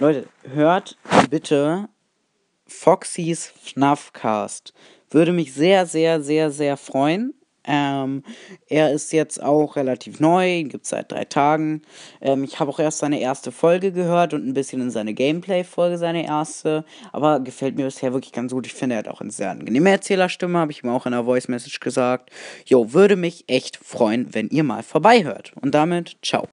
Leute, hört bitte Foxys FNAF-Cast. Würde mich sehr, sehr, sehr, sehr freuen. Ähm, er ist jetzt auch relativ neu, gibt es seit drei Tagen. Ähm, ich habe auch erst seine erste Folge gehört und ein bisschen in seine Gameplay-Folge, seine erste. Aber gefällt mir bisher wirklich ganz gut. Ich finde, er hat auch eine sehr angenehme Erzählerstimme, habe ich ihm auch in der Voice-Message gesagt. Jo, würde mich echt freuen, wenn ihr mal vorbeihört. Und damit, ciao.